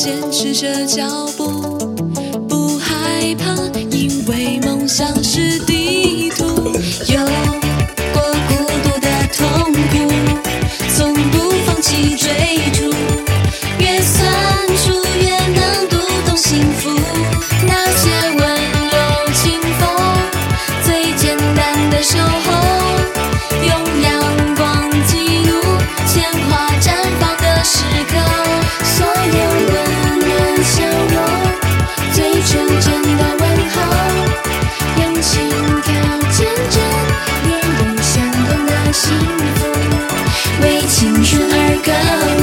坚持着脚步，不害怕，因为梦想是地图。有。青春儿歌。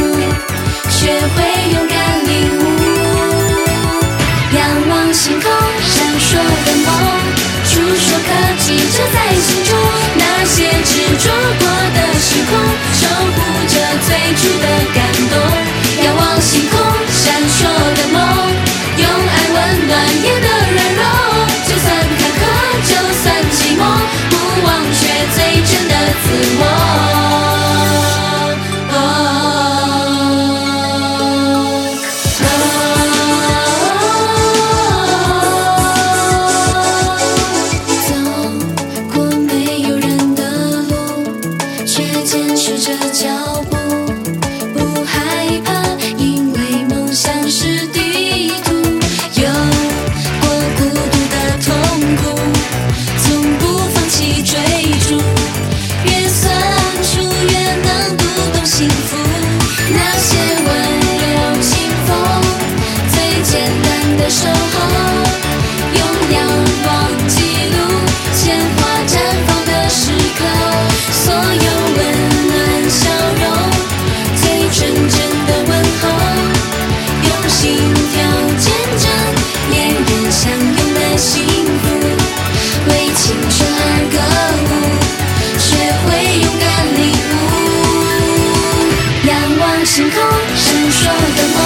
星空闪烁的梦，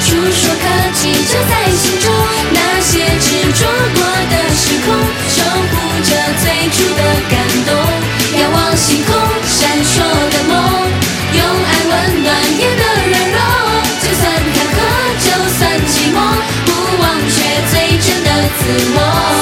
触手可及就在心中。那些执着过的时空，守护着最初的感动。仰望星空闪烁的梦，用爱温暖夜的软弱。就算坎坷，就算寂寞，不忘却最真的自我。